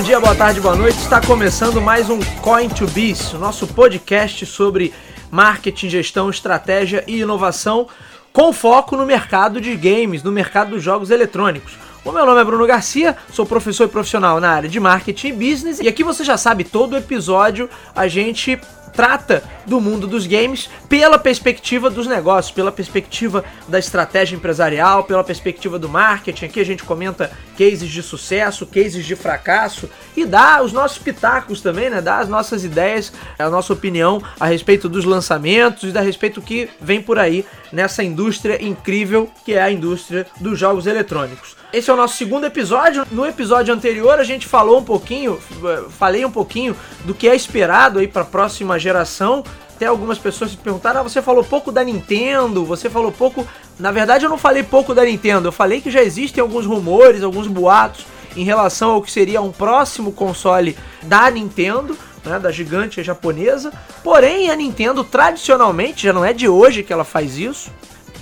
Bom dia, boa tarde, boa noite. Está começando mais um Coin to Biz, nosso podcast sobre marketing, gestão, estratégia e inovação com foco no mercado de games, no mercado dos jogos eletrônicos. O meu nome é Bruno Garcia, sou professor e profissional na área de marketing e business, e aqui você já sabe, todo episódio a gente trata do mundo dos games pela perspectiva dos negócios, pela perspectiva da estratégia empresarial, pela perspectiva do marketing. Aqui a gente comenta cases de sucesso, cases de fracasso e dá os nossos pitacos também, né? Dá as nossas ideias, a nossa opinião a respeito dos lançamentos e a respeito que vem por aí nessa indústria incrível que é a indústria dos jogos eletrônicos. Esse é o nosso segundo episódio. No episódio anterior a gente falou um pouquinho, falei um pouquinho do que é esperado aí para a próxima geração. Até algumas pessoas se perguntaram: ah, você falou pouco da Nintendo, você falou pouco. Na verdade, eu não falei pouco da Nintendo, eu falei que já existem alguns rumores, alguns boatos em relação ao que seria um próximo console da Nintendo. Né, da gigante japonesa. Porém, a Nintendo tradicionalmente, já não é de hoje que ela faz isso,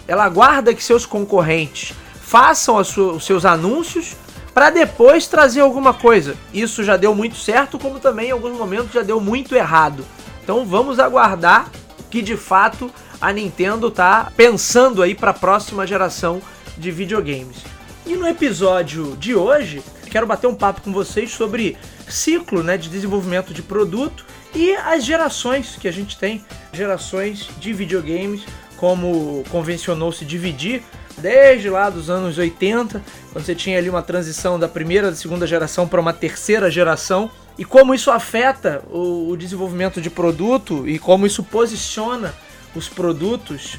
ela aguarda que seus concorrentes façam os seus anúncios para depois trazer alguma coisa. Isso já deu muito certo, como também em alguns momentos já deu muito errado. Então vamos aguardar que de fato a Nintendo tá pensando aí para a próxima geração de videogames. E no episódio de hoje, quero bater um papo com vocês sobre ciclo, né, de desenvolvimento de produto e as gerações que a gente tem, gerações de videogames, como convencionou se dividir desde lá dos anos 80, quando você tinha ali uma transição da primeira da segunda geração para uma terceira geração, e como isso afeta o, o desenvolvimento de produto e como isso posiciona os produtos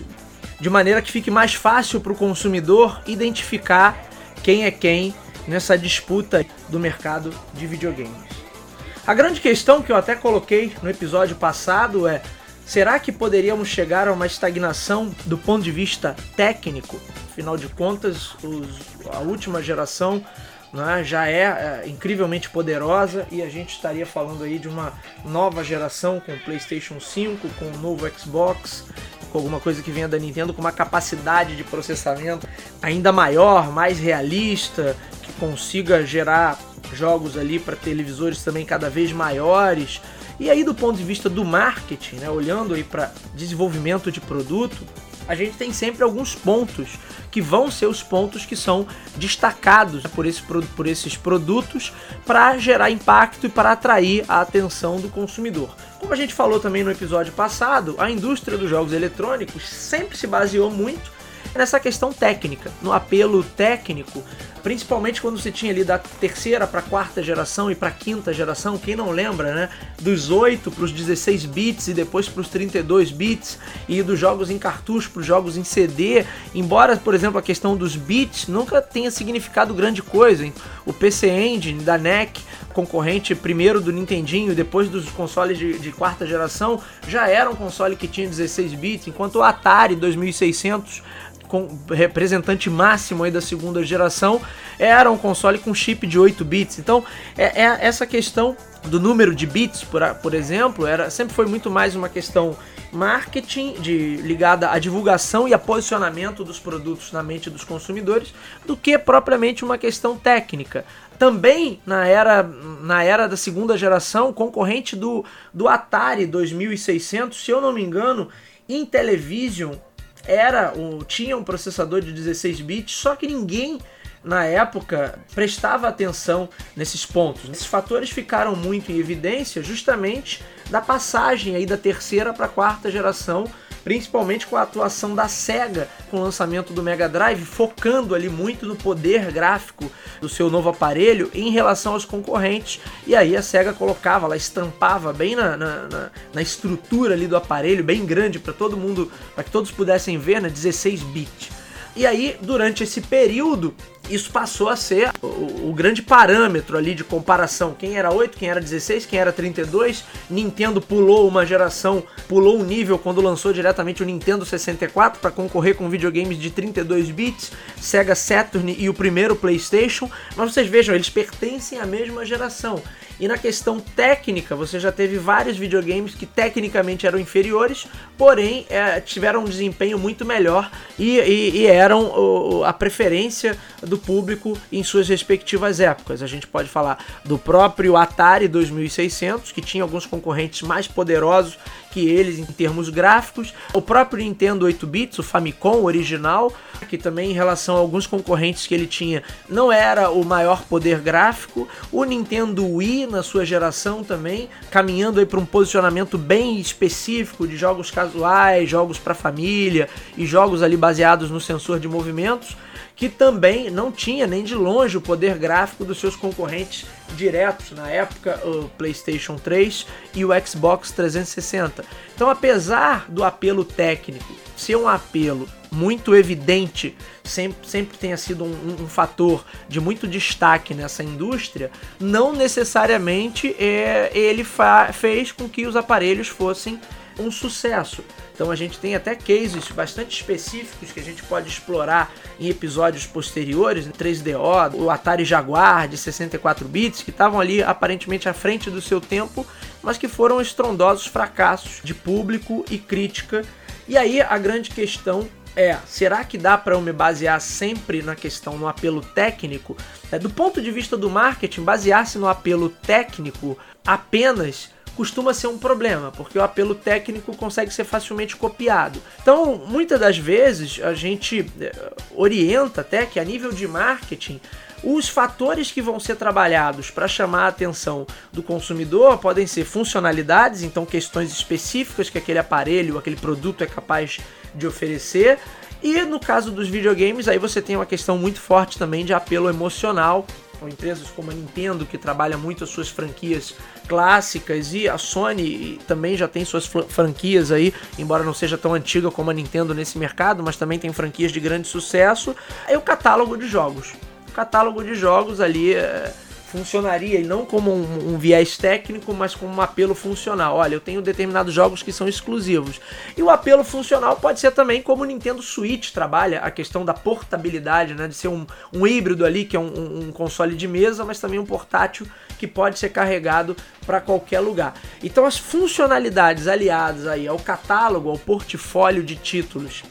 de maneira que fique mais fácil para o consumidor identificar quem é quem nessa disputa do mercado de videogames. A grande questão que eu até coloquei no episódio passado é Será que poderíamos chegar a uma estagnação do ponto de vista técnico? Afinal de contas, os, a última geração né, já é, é, incrivelmente poderosa e a gente estaria falando aí de uma nova geração com PlayStation 5, com o novo Xbox, com alguma coisa que venha da Nintendo com uma capacidade de processamento ainda maior, mais realista, que consiga gerar jogos ali para televisores também cada vez maiores. E aí do ponto de vista do marketing, né, olhando aí para desenvolvimento de produto, a gente tem sempre alguns pontos que vão ser os pontos que são destacados por, esse, por esses produtos para gerar impacto e para atrair a atenção do consumidor. Como a gente falou também no episódio passado, a indústria dos jogos eletrônicos sempre se baseou muito nessa questão técnica, no apelo técnico principalmente quando você tinha ali da terceira para quarta geração e para quinta geração, quem não lembra, né? Dos 8 para os 16 bits e depois para os 32 bits e dos jogos em cartucho para os jogos em CD, embora, por exemplo, a questão dos bits nunca tenha significado grande coisa. Hein? O PC Engine da NEC, concorrente primeiro do Nintendinho depois dos consoles de, de quarta geração, já era um console que tinha 16 bits, enquanto o Atari 2600 com, representante máximo aí da segunda geração, era um console com chip de 8 bits. Então, é, é essa questão do número de bits, por, por exemplo, era sempre foi muito mais uma questão marketing de, ligada à divulgação e a posicionamento dos produtos na mente dos consumidores do que propriamente uma questão técnica. Também na era, na era da segunda geração, concorrente do, do Atari 2600, se eu não me engano, Intellivision era um, tinha um processador de 16 bits, só que ninguém na época prestava atenção nesses pontos. Esses fatores ficaram muito em evidência justamente da passagem aí da terceira para a quarta geração principalmente com a atuação da Sega com o lançamento do Mega Drive, focando ali muito no poder gráfico do seu novo aparelho em relação aos concorrentes. E aí a Sega colocava, ela estampava bem na, na, na, na estrutura ali do aparelho, bem grande para todo mundo, para que todos pudessem ver, né, 16 bits. E aí, durante esse período, isso passou a ser o, o, grande parâmetro ali de comparação. Quem era 8, quem era 16, quem era 32. Nintendo pulou uma geração, pulou um nível quando lançou diretamente o Nintendo 64 para concorrer com videogames de 32 bits, Sega Saturn e o primeiro PlayStation. Mas vocês vejam, eles pertencem à mesma geração. E na questão técnica, você já teve vários videogames que tecnicamente eram inferiores, porém é, tiveram um desempenho muito melhor e, e, e eram o, a preferência do público em suas respectivas épocas. A gente pode falar do próprio Atari 2600, que tinha alguns concorrentes mais poderosos que eles em termos gráficos, o próprio Nintendo 8 bits, o Famicom original, que também em relação a alguns concorrentes que ele tinha, não era o maior poder gráfico, o Nintendo Wii na sua geração também, caminhando aí para um posicionamento bem específico de jogos casuais, jogos para família e jogos ali baseados no sensor de movimentos que também não tinha nem de longe o poder gráfico dos seus concorrentes diretos na época, o PlayStation 3 e o Xbox 360. Então, apesar do apelo técnico ser um apelo muito evidente, sempre, sempre tenha sido um, um, fator de muito destaque nessa indústria, não necessariamente é, ele fez com que os aparelhos fossem um sucesso. Então a gente tem até cases bastante específicos que a gente pode explorar em episódios posteriores, 3DO, o Atari Jaguar de 64 bits, que estavam ali aparentemente à frente do seu tempo, mas que foram estrondosos fracassos de público e crítica. E aí a grande questão é: será que dá para eu me basear sempre na questão no apelo técnico? É, do ponto de vista do marketing, basear-se no apelo técnico apenas costuma ser um problema, porque o apelo técnico consegue ser facilmente copiado. Então, muitas das vezes a gente eh, orienta até que a nível de marketing os fatores que vão ser trabalhados para chamar a atenção do consumidor podem ser funcionalidades, então questões específicas que aquele aparelho, aquele produto é capaz de oferecer. E no caso dos videogames, aí você tem uma questão muito forte também de apelo emocional, com empresas como a Nintendo, que trabalha muito as suas franquias clássicas, e a Sony também já tem suas franquias aí, embora não seja tão antiga como a Nintendo nesse mercado, mas também tem franquias de grande sucesso. É o catálogo de jogos. O catálogo de jogos ali. É funcionaria, e não como um, um, viés técnico, mas como um apelo funcional. Olha, eu tenho determinados jogos que são exclusivos. E o apelo funcional pode ser também como o Nintendo Switch trabalha, a questão da portabilidade, né? De ser um, um híbrido ali, que é um, um console de mesa, mas também um portátil que pode ser carregado para qualquer lugar. Então as funcionalidades aliadas aí ao catálogo, ao portfólio de títulos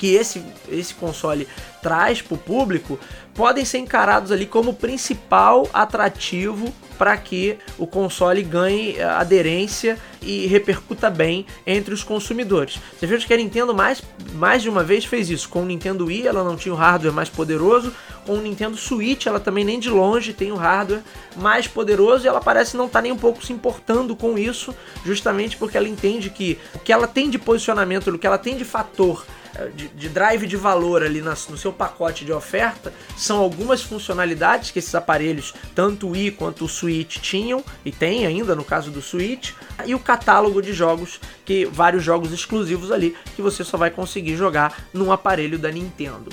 que esse, esse console traz para o público podem ser encarados ali como principal atrativo para que o console ganhe eh, aderência e repercuta bem entre os consumidores. Você veja que a Nintendo mais, mais de uma vez fez isso. Com o Nintendo Wii ela não tinha o hardware mais poderoso, com o Nintendo Switch ela também nem de longe tem o hardware mais poderoso e ela parece não estar tá nem um pouco se importando com isso, justamente porque ela entende que o que ela tem de posicionamento, o que ela tem de fator de, de drive de valor ali no seu pacote de oferta são algumas funcionalidades que esses aparelhos, tanto o Wii quanto o Switch, tinham e tem ainda no caso do Switch, e o catálogo de jogos, que vários jogos exclusivos ali que você só vai conseguir jogar num aparelho da Nintendo.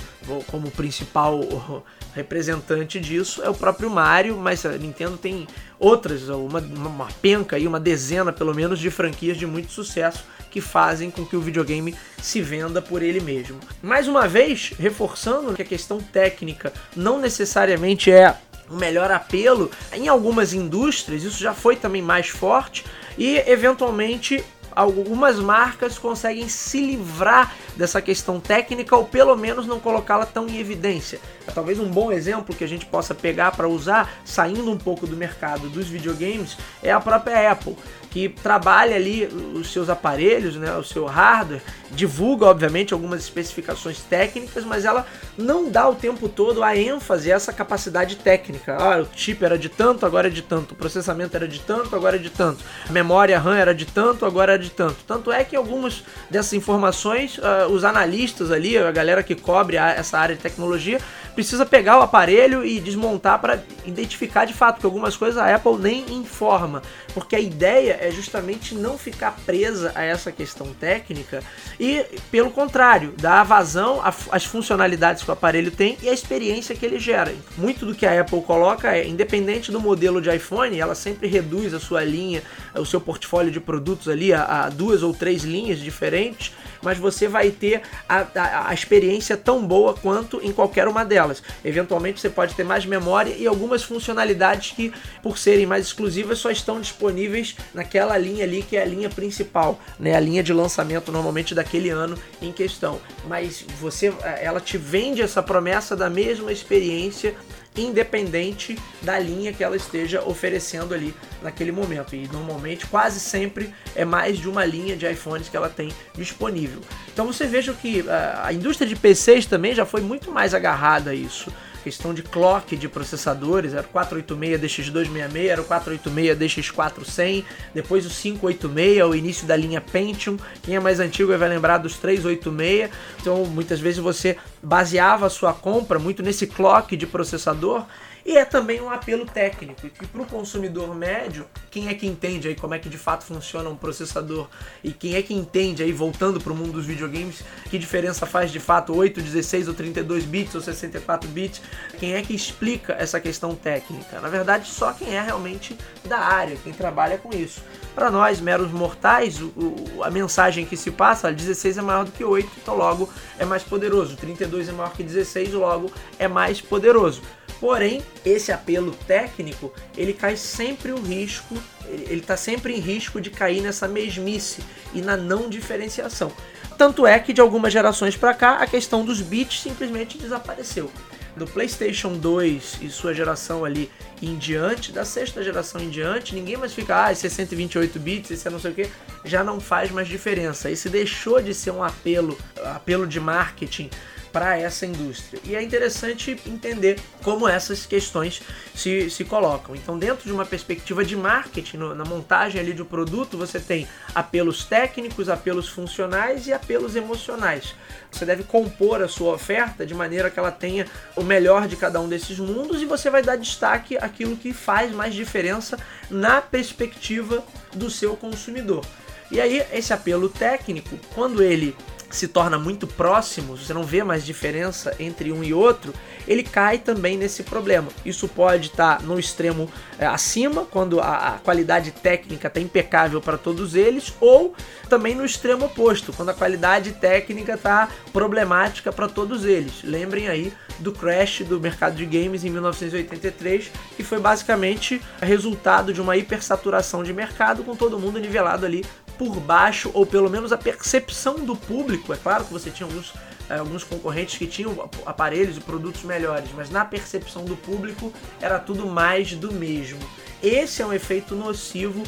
Como principal representante disso é o próprio Mario, mas a Nintendo tem outras, uma, uma penca e uma dezena pelo menos de franquias de muito sucesso que fazem com que o videogame se venda por ele mesmo. Mais uma vez, reforçando que a questão técnica não necessariamente é o melhor apelo, em algumas indústrias isso já foi também mais forte e eventualmente algumas marcas conseguem se livrar dessa questão técnica ou pelo menos não colocá-la tão em evidência. É talvez um bom exemplo que a gente possa pegar para usar, saindo um pouco do mercado dos videogames, é a própria Apple que trabalha ali os seus aparelhos, né, o seu hardware, divulga obviamente algumas especificações técnicas, mas ela não dá o tempo todo a ênfase a essa capacidade técnica. Ah, o chip era de tanto, agora é de tanto, o processamento era de tanto, agora é de tanto, a memória RAM era de tanto, agora é de tanto. Tanto é que algumas dessas informações, uh, os analistas ali, a galera que cobre a, essa área de tecnologia, precisa pegar o aparelho e desmontar para identificar de fato que algumas coisas a Apple nem informa, porque a ideia é justamente não ficar presa a essa questão técnica e, pelo contrário, dar vazão às funcionalidades que o aparelho tem e a experiência que ele gera. Muito do que a Apple coloca é, independente do modelo de iPhone, ela sempre reduz a sua linha, o seu portfólio de produtos ali a, a duas ou três linhas diferentes, mas você vai ter a, a, a experiência tão boa quanto em qualquer uma delas. Eventualmente você pode ter mais memória e algumas funcionalidades que, por serem mais exclusivas, só estão disponíveis naquela linha ali que é a linha principal, né? A linha de lançamento normalmente daquele ano em questão. Mas você, ela te vende essa promessa da mesma experiência independente da linha que ela esteja oferecendo ali naquele momento. E normalmente, quase sempre, é mais de uma linha de iPhones que ela tem disponível. Então você veja que ah, a indústria de PCs também já foi muito mais agarrada a isso questão de clock de processadores, era o 486 DX266, era o 486 DX400, depois o 586, o início da linha Pentium. Quem é mais antigo vai lembrar dos 386. Então, muitas vezes você baseava a sua compra muito nesse clock de processador e é também um apelo técnico, que para o consumidor médio, quem é que entende aí como é que de fato funciona um processador e quem é que entende aí, voltando para o mundo dos videogames, que diferença faz de fato 8, 16 ou 32 bits ou 64 bits, quem é que explica essa questão técnica? Na verdade, só quem é realmente da área, quem trabalha com isso. Para nós, meros mortais, o, o, a mensagem que se passa, 16 é maior do que 8, então logo é mais poderoso. 32 é maior que 16, logo é mais poderoso. Porém, esse apelo técnico, ele cai sempre o risco, ele está sempre em risco de cair nessa mesmice e na não diferenciação. Tanto é que de algumas gerações para cá, a questão dos bits simplesmente desapareceu. Do PlayStation 2 e sua geração ali em diante, da sexta geração em diante, ninguém mais fica, ah, esse é 128 bits, esse é não sei o que, já não faz mais diferença. Esse deixou de ser um apelo, apelo de marketing para essa indústria. E é interessante entender como essas questões se, se colocam. Então, dentro de uma perspectiva de marketing, no, na montagem ali do produto, você tem apelos técnicos, apelos funcionais e apelos emocionais. Você deve compor a sua oferta de maneira que ela tenha o melhor de cada um desses mundos e você vai dar destaque àquilo que faz mais diferença na perspectiva do seu consumidor. E aí, esse apelo técnico, quando ele se torna muito próximo, você não vê mais diferença entre um e outro, ele cai também nesse problema. Isso pode estar tá no extremo é, acima, quando a, a qualidade técnica está impecável para todos eles, ou também no extremo oposto, quando a qualidade técnica está problemática para todos eles. Lembrem aí do crash do mercado de games em 1983, que foi basicamente resultado de uma hipersaturação de mercado, com todo mundo nivelado ali por baixo, ou pelo menos a percepção do público. É claro que você tinha alguns, é, alguns concorrentes que tinham aparelhos e produtos melhores, mas na percepção do público era tudo mais do mesmo. Esse é um efeito nocivo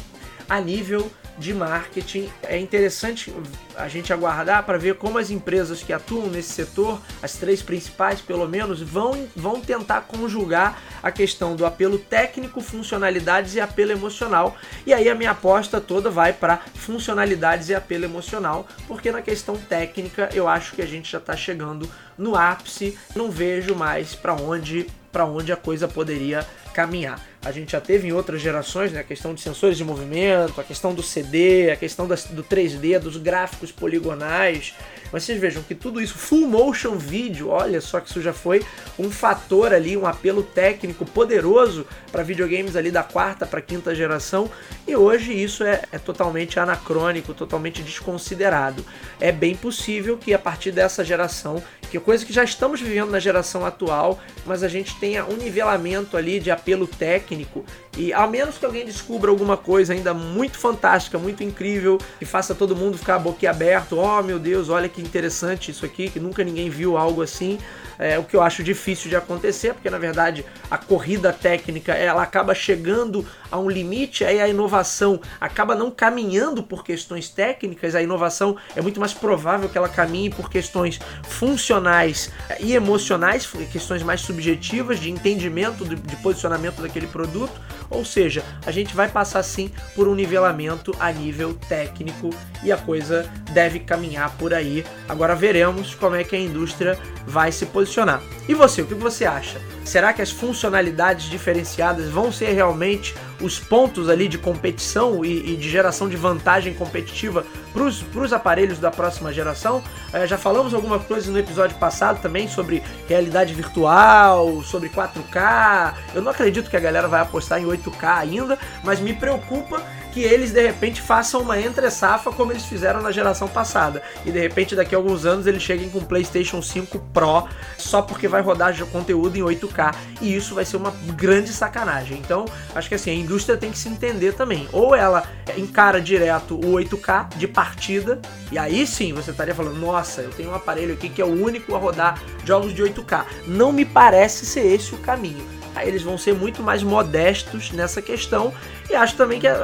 a nível de marketing. É interessante a gente aguardar para ver como as empresas que atuam nesse setor, as três principais pelo menos, vão, vão tentar conjugar a questão do apelo técnico, funcionalidades e apelo emocional. E aí a minha aposta toda vai para funcionalidades e apelo emocional, porque na questão técnica eu acho que a gente já está chegando no ápice, não vejo mais para onde onde a coisa poderia caminhar. A gente já teve em outras gerações né, a questão de sensores de movimento, a questão do CD, a questão do 3D, dos gráficos poligonais. Mas vocês vejam que tudo isso, full motion video, olha só que isso já foi um fator ali, um apelo técnico poderoso para videogames ali da quarta para quinta geração. E hoje isso é, é totalmente anacrônico, totalmente desconsiderado. É bem possível que a partir dessa geração que é coisa que já estamos vivendo na geração atual, mas a gente tenha um nivelamento ali de apelo técnico e ao menos que alguém descubra alguma coisa ainda muito fantástica, muito incrível, que faça todo mundo ficar boquiaberto, oh meu Deus, olha que interessante isso aqui, que nunca ninguém viu algo assim, é, o que eu acho difícil de acontecer, porque na verdade a corrida técnica ela acaba chegando a um limite, aí a inovação acaba não caminhando por questões técnicas, a inovação é muito mais provável que ela caminhe por questões funcionais e emocionais, questões mais subjetivas de entendimento de posicionamento daquele produto, ou seja, a gente vai passar sim por um nivelamento a nível técnico e a coisa deve caminhar por aí. Agora veremos como é que a indústria vai se posicionar. E você, o que você acha? Será que as funcionalidades diferenciadas vão ser realmente os pontos ali de competição e, e de geração de vantagem competitiva para os aparelhos da próxima geração? É, já falamos alguma coisa no episódio passado também sobre realidade virtual, sobre 4K. Eu não acredito que a galera vai apostar em 8K ainda, mas me preocupa que eles de repente façam uma entre-safa como eles fizeram na geração passada. E de repente daqui a alguns anos eles cheguem com o PlayStation 5 Pro só porque vai rodar conteúdo em 8K. E isso vai ser uma grande sacanagem. Então, acho que assim, a indústria tem que se entender também. Ou ela encara direto o 8K de partida, e aí sim você estaria falando: nossa, eu tenho um aparelho aqui que é o único a rodar jogos de 8K. Não me parece ser esse o caminho eles vão ser muito mais modestos nessa questão e acho também que é,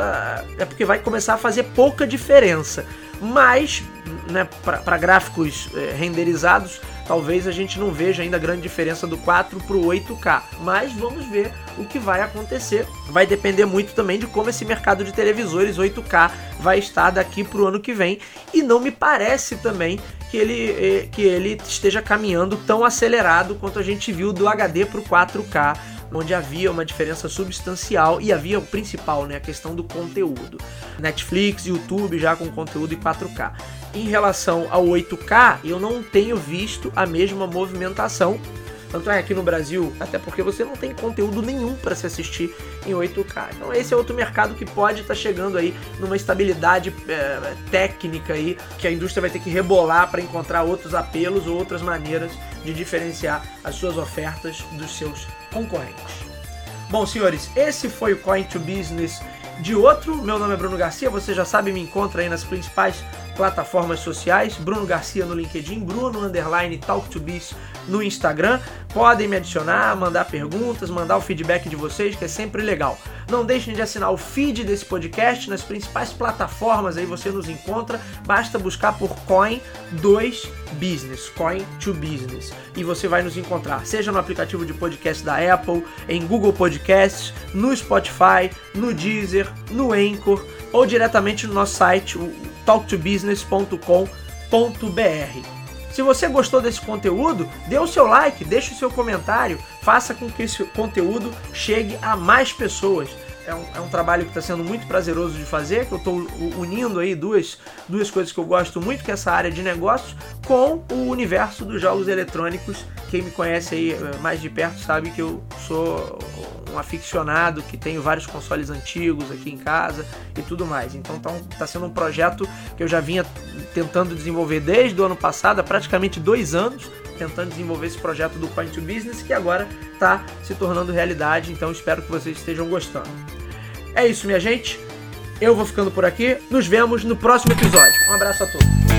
é porque vai começar a fazer pouca diferença. Mas, né, para gráficos é, renderizados, talvez a gente não veja ainda grande diferença do 4 para o 8K. Mas vamos ver o que vai acontecer. Vai depender muito também de como esse mercado de televisores 8K vai estar daqui para o ano que vem. E não me parece também que ele, é, que ele esteja caminhando tão acelerado quanto a gente viu do HD para o 4K onde havia uma diferença substancial e havia o principal, né, a questão do conteúdo. Netflix, YouTube já com conteúdo em 4K. Em relação ao 8K, eu não tenho visto a mesma movimentação. Tanto é aqui no Brasil, até porque você não tem conteúdo nenhum para se assistir em 8K. Então esse é outro mercado que pode estar tá chegando aí numa estabilidade é, técnica aí que a indústria vai ter que rebolar para encontrar outros apelos ou outras maneiras de diferenciar as suas ofertas dos seus concorrentes. Bom, senhores, esse foi o Coin to Business de outro. Meu nome é Bruno Garcia, você já sabe, me encontra aí nas principais plataformas sociais, Bruno Garcia no LinkedIn, Bruno Underline Talk to Biz no Instagram. Podem me adicionar, mandar perguntas, mandar o feedback de vocês, que é sempre legal. Não deixem de assinar o feed desse podcast nas principais plataformas, aí você nos encontra. Basta buscar por Coin 2 Business, Coin to Business, e você vai nos encontrar, seja no aplicativo de podcast da Apple, em Google Podcasts, no Spotify, no Deezer, no Anchor ou diretamente no nosso site, o talktobusiness.com.br. Se você gostou desse conteúdo, dê o seu like, deixe o seu comentário, faça com que esse conteúdo chegue a mais pessoas. É um, é um trabalho que está sendo muito prazeroso de fazer, que eu estou unindo aí duas, duas coisas que eu gosto muito, que é essa área de negócios, com o universo dos jogos eletrônicos. Quem me conhece aí eh, mais de perto sabe que eu sou um aficionado, que tenho vários consoles antigos aqui em casa e tudo mais. Então está tá sendo um projeto que eu já vinha tentando desenvolver desde o ano passado, há praticamente dois anos, tentando desenvolver esse projeto do Coin to Business, que agora está se tornando realidade. Então espero que vocês estejam gostando. É isso, minha gente. Eu vou ficando por aqui. Nos vemos no próximo episódio. Um abraço a todos.